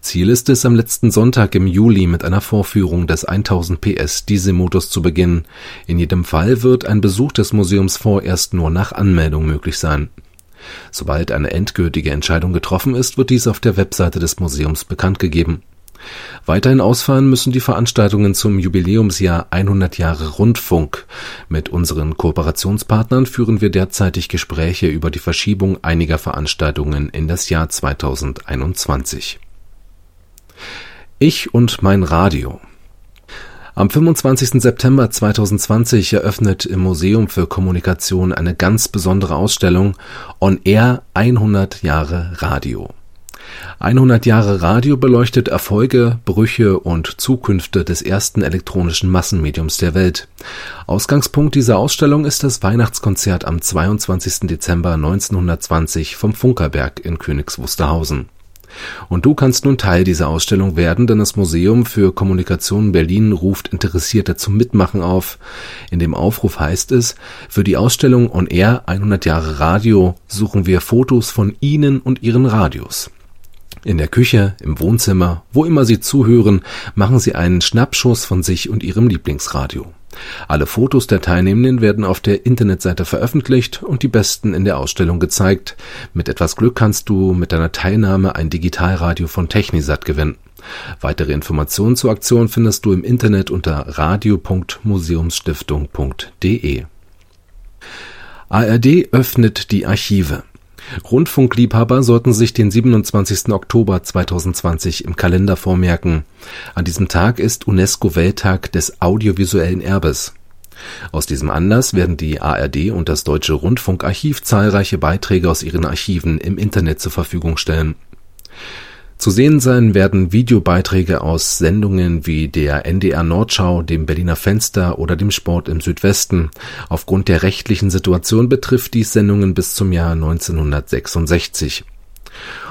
Ziel ist es, am letzten Sonntag im Juli mit einer Vorführung des 1000 PS Dieselmotors zu beginnen. In jedem Fall wird ein Besuch des Museums vorerst nur nach Anmeldung möglich sein. Sobald eine endgültige Entscheidung getroffen ist, wird dies auf der Webseite des Museums bekannt gegeben. Weiterhin ausfallen müssen die Veranstaltungen zum Jubiläumsjahr 100 Jahre Rundfunk. Mit unseren Kooperationspartnern führen wir derzeitig Gespräche über die Verschiebung einiger Veranstaltungen in das Jahr 2021. Ich und mein Radio. Am 25. September 2020 eröffnet im Museum für Kommunikation eine ganz besondere Ausstellung On Air 100 Jahre Radio. 100 Jahre Radio beleuchtet Erfolge, Brüche und Zukünfte des ersten elektronischen Massenmediums der Welt. Ausgangspunkt dieser Ausstellung ist das Weihnachtskonzert am 22. Dezember 1920 vom Funkerberg in Königs Wusterhausen. Und du kannst nun Teil dieser Ausstellung werden, denn das Museum für Kommunikation Berlin ruft Interessierte zum Mitmachen auf. In dem Aufruf heißt es, für die Ausstellung On Air 100 Jahre Radio suchen wir Fotos von Ihnen und Ihren Radios. In der Küche, im Wohnzimmer, wo immer Sie zuhören, machen Sie einen Schnappschuss von sich und Ihrem Lieblingsradio. Alle Fotos der Teilnehmenden werden auf der Internetseite veröffentlicht und die besten in der Ausstellung gezeigt. Mit etwas Glück kannst du mit deiner Teilnahme ein Digitalradio von Technisat gewinnen. Weitere Informationen zur Aktion findest du im Internet unter radio.museumsstiftung.de. ARD öffnet die Archive. Rundfunkliebhaber sollten sich den 27. Oktober 2020 im Kalender vormerken. An diesem Tag ist UNESCO-Welttag des audiovisuellen Erbes. Aus diesem Anlass werden die ARD und das Deutsche Rundfunkarchiv zahlreiche Beiträge aus ihren Archiven im Internet zur Verfügung stellen zu sehen sein werden Videobeiträge aus Sendungen wie der NDR Nordschau, dem Berliner Fenster oder dem Sport im Südwesten. Aufgrund der rechtlichen Situation betrifft dies Sendungen bis zum Jahr 1966.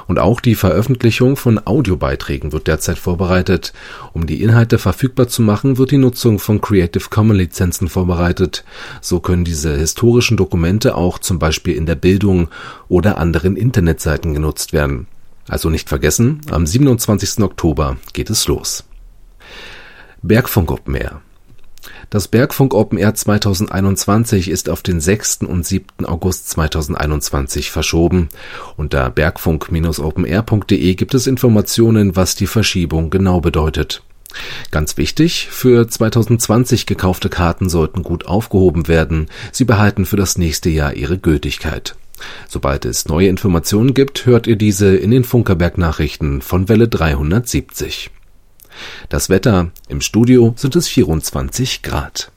Und auch die Veröffentlichung von Audiobeiträgen wird derzeit vorbereitet. Um die Inhalte verfügbar zu machen, wird die Nutzung von Creative Commons Lizenzen vorbereitet. So können diese historischen Dokumente auch zum Beispiel in der Bildung oder anderen Internetseiten genutzt werden. Also nicht vergessen, am 27. Oktober geht es los. Bergfunk Open Air. Das Bergfunk Open Air 2021 ist auf den 6. und 7. August 2021 verschoben. Unter bergfunk-openair.de gibt es Informationen, was die Verschiebung genau bedeutet. Ganz wichtig, für 2020 gekaufte Karten sollten gut aufgehoben werden. Sie behalten für das nächste Jahr ihre Gültigkeit. Sobald es neue Informationen gibt, hört ihr diese in den Funkerberg-Nachrichten von Welle 370. Das Wetter im Studio sind es 24 Grad.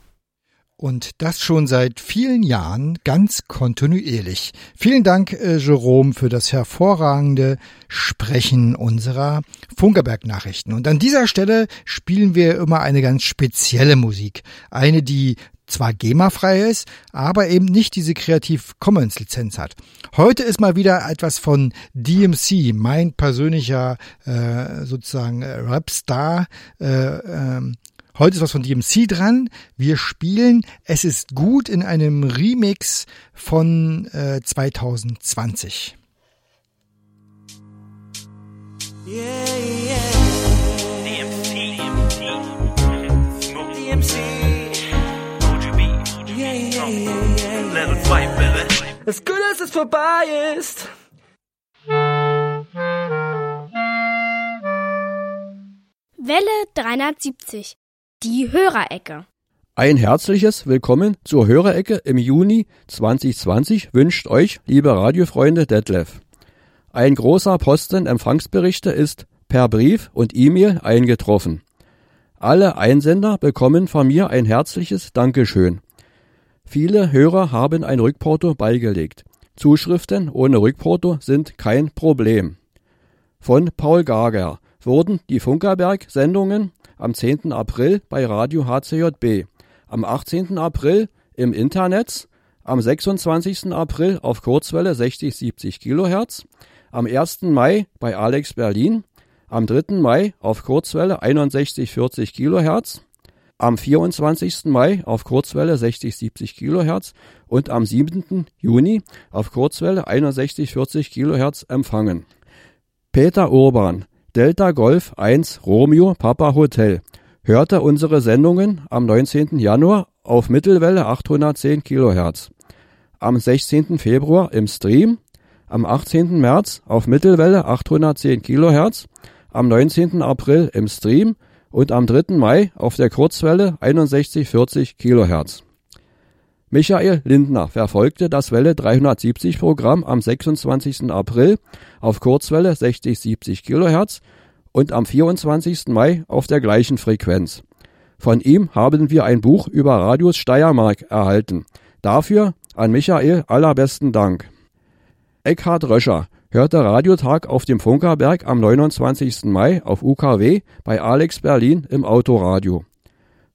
Und das schon seit vielen Jahren ganz kontinuierlich. Vielen Dank, äh, Jerome, für das hervorragende Sprechen unserer Funkerberg-Nachrichten. Und an dieser Stelle spielen wir immer eine ganz spezielle Musik. Eine, die zwar GEMA-frei ist, aber eben nicht diese Creative Commons Lizenz hat. Heute ist mal wieder etwas von DMC, mein persönlicher äh, sozusagen äh, Rapstar. Äh, ähm, heute ist was von DMC dran. Wir spielen Es ist gut in einem Remix von äh, 2020. Yeah, yeah. Baby. Es gut, dass es vorbei ist. Welle 370. Die Hörerecke. Ein herzliches Willkommen zur Hörerecke im Juni 2020 wünscht euch, liebe Radiofreunde, Detlef. Ein großer Posten Empfangsberichte ist per Brief und E-Mail eingetroffen. Alle Einsender bekommen von mir ein herzliches Dankeschön. Viele Hörer haben ein Rückporto beigelegt. Zuschriften ohne Rückporto sind kein Problem. Von Paul Gager wurden die Funkerberg-Sendungen am 10. April bei Radio HCJB, am 18. April im Internet, am 26. April auf Kurzwelle 60-70 kHz, am 1. Mai bei Alex Berlin, am 3. Mai auf Kurzwelle 61-40 kHz, am 24. Mai auf Kurzwelle 60-70 kHz und am 7. Juni auf Kurzwelle 61-40 kHz empfangen. Peter Urban, Delta Golf 1 Romeo Papa Hotel, hörte unsere Sendungen am 19. Januar auf Mittelwelle 810 kHz. Am 16. Februar im Stream, am 18. März auf Mittelwelle 810 kHz, am 19. April im Stream und am 3. Mai auf der Kurzwelle 6140 kHz. Michael Lindner verfolgte das Welle 370 Programm am 26. April auf Kurzwelle 6070 kHz und am 24. Mai auf der gleichen Frequenz. Von ihm haben wir ein Buch über Radios Steiermark erhalten. Dafür an Michael allerbesten Dank. Eckhard Röscher hört der Radiotag auf dem Funkerberg am 29. Mai auf UKW bei Alex Berlin im Autoradio.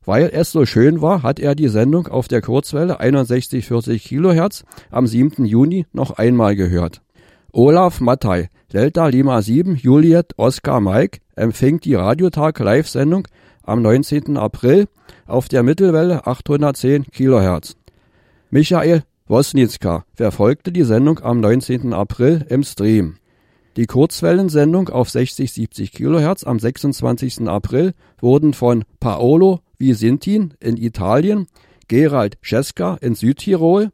Weil es so schön war, hat er die Sendung auf der Kurzwelle 6140 Kilohertz am 7. Juni noch einmal gehört. Olaf Mattei, Delta Lima 7 Juliet Oscar Mike, empfing die Radiotag Live-Sendung am 19. April auf der Mittelwelle 810 Kilohertz. Michael Wosnitzka verfolgte die Sendung am 19. April im Stream. Die Kurzwellensendung auf 60-70 Kilohertz am 26. April wurden von Paolo Visintin in Italien, Gerald Scheska in Südtirol,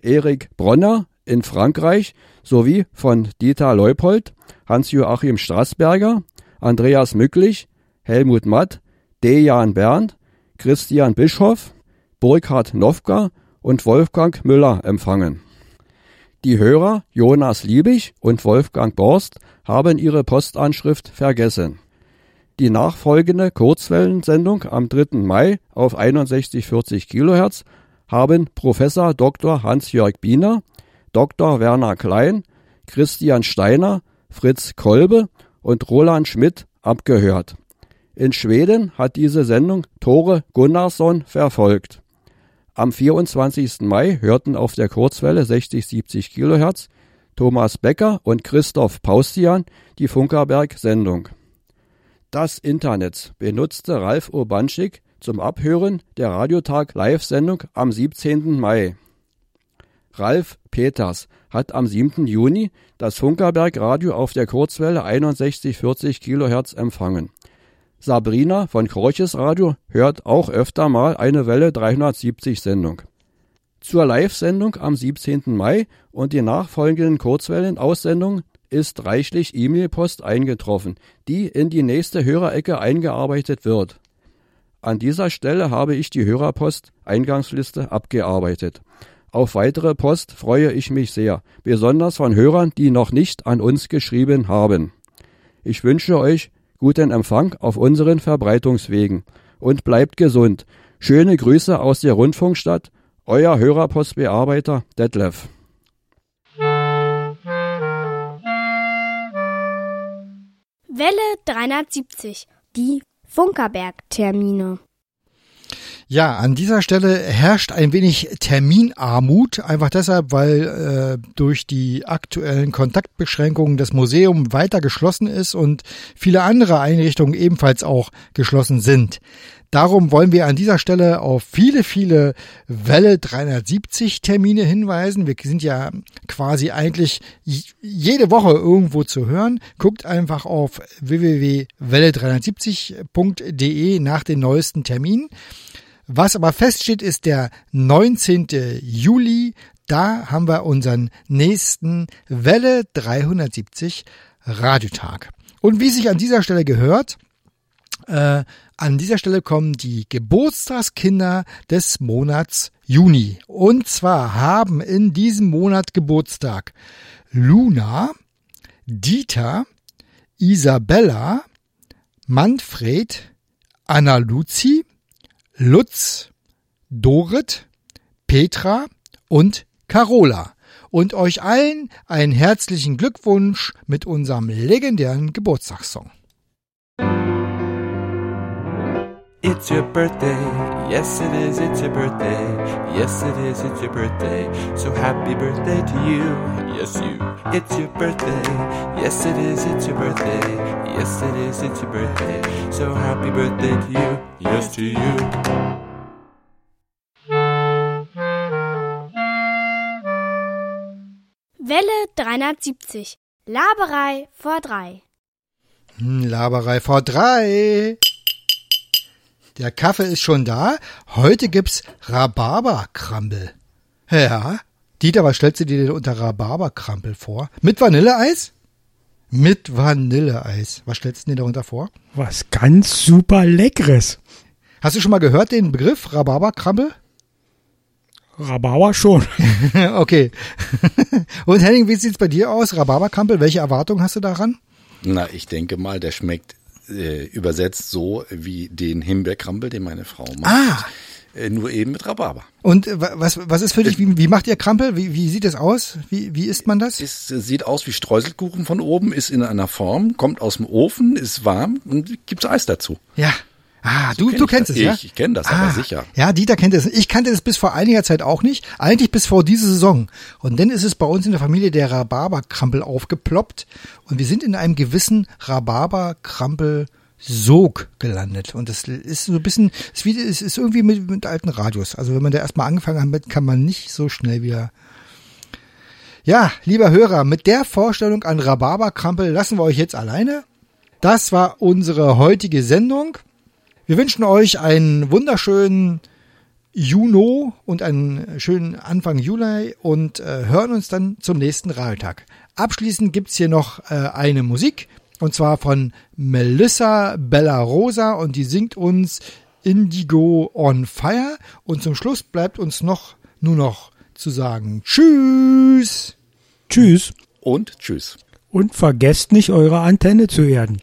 Erik Bronner in Frankreich sowie von Dieter Leupold, Hans-Joachim Straßberger, Andreas Mücklich, Helmut Matt, Dejan Berndt, Christian Bischoff, Burkhard Nowka und Wolfgang Müller empfangen. Die Hörer Jonas Liebig und Wolfgang Borst haben ihre Postanschrift vergessen. Die nachfolgende Kurzwellensendung am 3. Mai auf 6140 Kilohertz haben Professor Dr. Hans-Jörg Biener, Dr. Werner Klein, Christian Steiner, Fritz Kolbe und Roland Schmidt abgehört. In Schweden hat diese Sendung Tore Gunnarsson verfolgt. Am 24. Mai hörten auf der Kurzwelle 60-70 Kilohertz Thomas Becker und Christoph Paustian die Funkerberg-Sendung. Das Internet benutzte Ralf Urbanschik zum Abhören der Radiotag Live-Sendung am 17. Mai. Ralf Peters hat am 7. Juni das Funkerberg Radio auf der Kurzwelle 6140 Kilohertz empfangen. Sabrina von Krorches Radio hört auch öfter mal eine Welle 370 Sendung. Zur Live-Sendung am 17. Mai und die nachfolgenden Kurzwellen-Aussendungen ist reichlich E-Mail-Post eingetroffen, die in die nächste Hörerecke eingearbeitet wird. An dieser Stelle habe ich die Hörerpost-Eingangsliste abgearbeitet. Auf weitere Post freue ich mich sehr, besonders von Hörern, die noch nicht an uns geschrieben haben. Ich wünsche euch guten Empfang auf unseren Verbreitungswegen und bleibt gesund. Schöne Grüße aus der Rundfunkstadt, euer Hörerpostbearbeiter Detlef. Welle 370, die Funkerberg-Termine. Ja, an dieser Stelle herrscht ein wenig Terminarmut, einfach deshalb, weil äh, durch die aktuellen Kontaktbeschränkungen das Museum weiter geschlossen ist und viele andere Einrichtungen ebenfalls auch geschlossen sind. Darum wollen wir an dieser Stelle auf viele, viele Welle 370 Termine hinweisen. Wir sind ja quasi eigentlich jede Woche irgendwo zu hören. Guckt einfach auf www.welle370.de nach den neuesten Terminen. Was aber feststeht, ist der 19. Juli. Da haben wir unseren nächsten Welle 370 Radiotag. Und wie sich an dieser Stelle gehört, äh, an dieser Stelle kommen die Geburtstagskinder des Monats Juni. Und zwar haben in diesem Monat Geburtstag Luna, Dieter, Isabella, Manfred, Anna Luzi, Lutz, Dorit, Petra und Carola. Und euch allen einen herzlichen Glückwunsch mit unserem legendären Geburtstagssong. It's your birthday, yes it is, it's your birthday, yes it is, it's your birthday, so happy birthday to you, yes you. It's your birthday, yes it is, it's your birthday, yes it is, it's your birthday, so happy birthday to you, yes to you. Welle 370. Laberei vor drei. Hm, Laberei vor drei. Der Kaffee ist schon da. Heute gibt's Rhabarberkrampel. Ja. Dieter, was stellst du dir denn unter Rhabarberkrampel vor? Mit Vanilleeis? Mit Vanilleeis. Was stellst du dir darunter vor? Was ganz super Leckeres. Hast du schon mal gehört den Begriff Rhabarberkrampel? Rhabarber schon. okay. Und Henning, wie sieht's bei dir aus? Rhabarberkrampel, welche Erwartungen hast du daran? Na, ich denke mal, der schmeckt äh, übersetzt so wie den Himbeerkrampel, den meine Frau macht. Ah, Äh, nur eben mit Rhabarber. Und äh, wa- was, was ist für dich, wie, wie macht ihr Krampel? Wie, wie sieht es aus? Wie, wie isst man das? Es äh, sieht aus wie Streuselkuchen von oben, ist in einer Form, kommt aus dem Ofen, ist warm und gibt's Eis dazu. Ja. Ah, du, kenn du ich kennst das. es, ja? Ich kenn das, aber sicher. Ja, Dieter kennt es. Ich kannte es bis vor einiger Zeit auch nicht. Eigentlich bis vor dieser Saison. Und dann ist es bei uns in der Familie der Rhabarberkrampel aufgeploppt. Und wir sind in einem gewissen Rhabarberkrampel-Sog gelandet. Und das ist so ein bisschen, es ist, ist irgendwie mit, mit alten Radios. Also wenn man da erstmal angefangen hat, kann man nicht so schnell wieder ja, lieber Hörer, mit der Vorstellung an Rhabarberkrampel lassen wir euch jetzt alleine. Das war unsere heutige Sendung. Wir wünschen euch einen wunderschönen Juno und einen schönen Anfang Juli und äh, hören uns dann zum nächsten Radiotag. Abschließend gibt's hier noch äh, eine Musik und zwar von Melissa Bella Rosa und die singt uns Indigo on Fire und zum Schluss bleibt uns noch nur noch zu sagen Tschüss. Tschüss. Und tschüss. Und vergesst nicht, eure Antenne zu erden.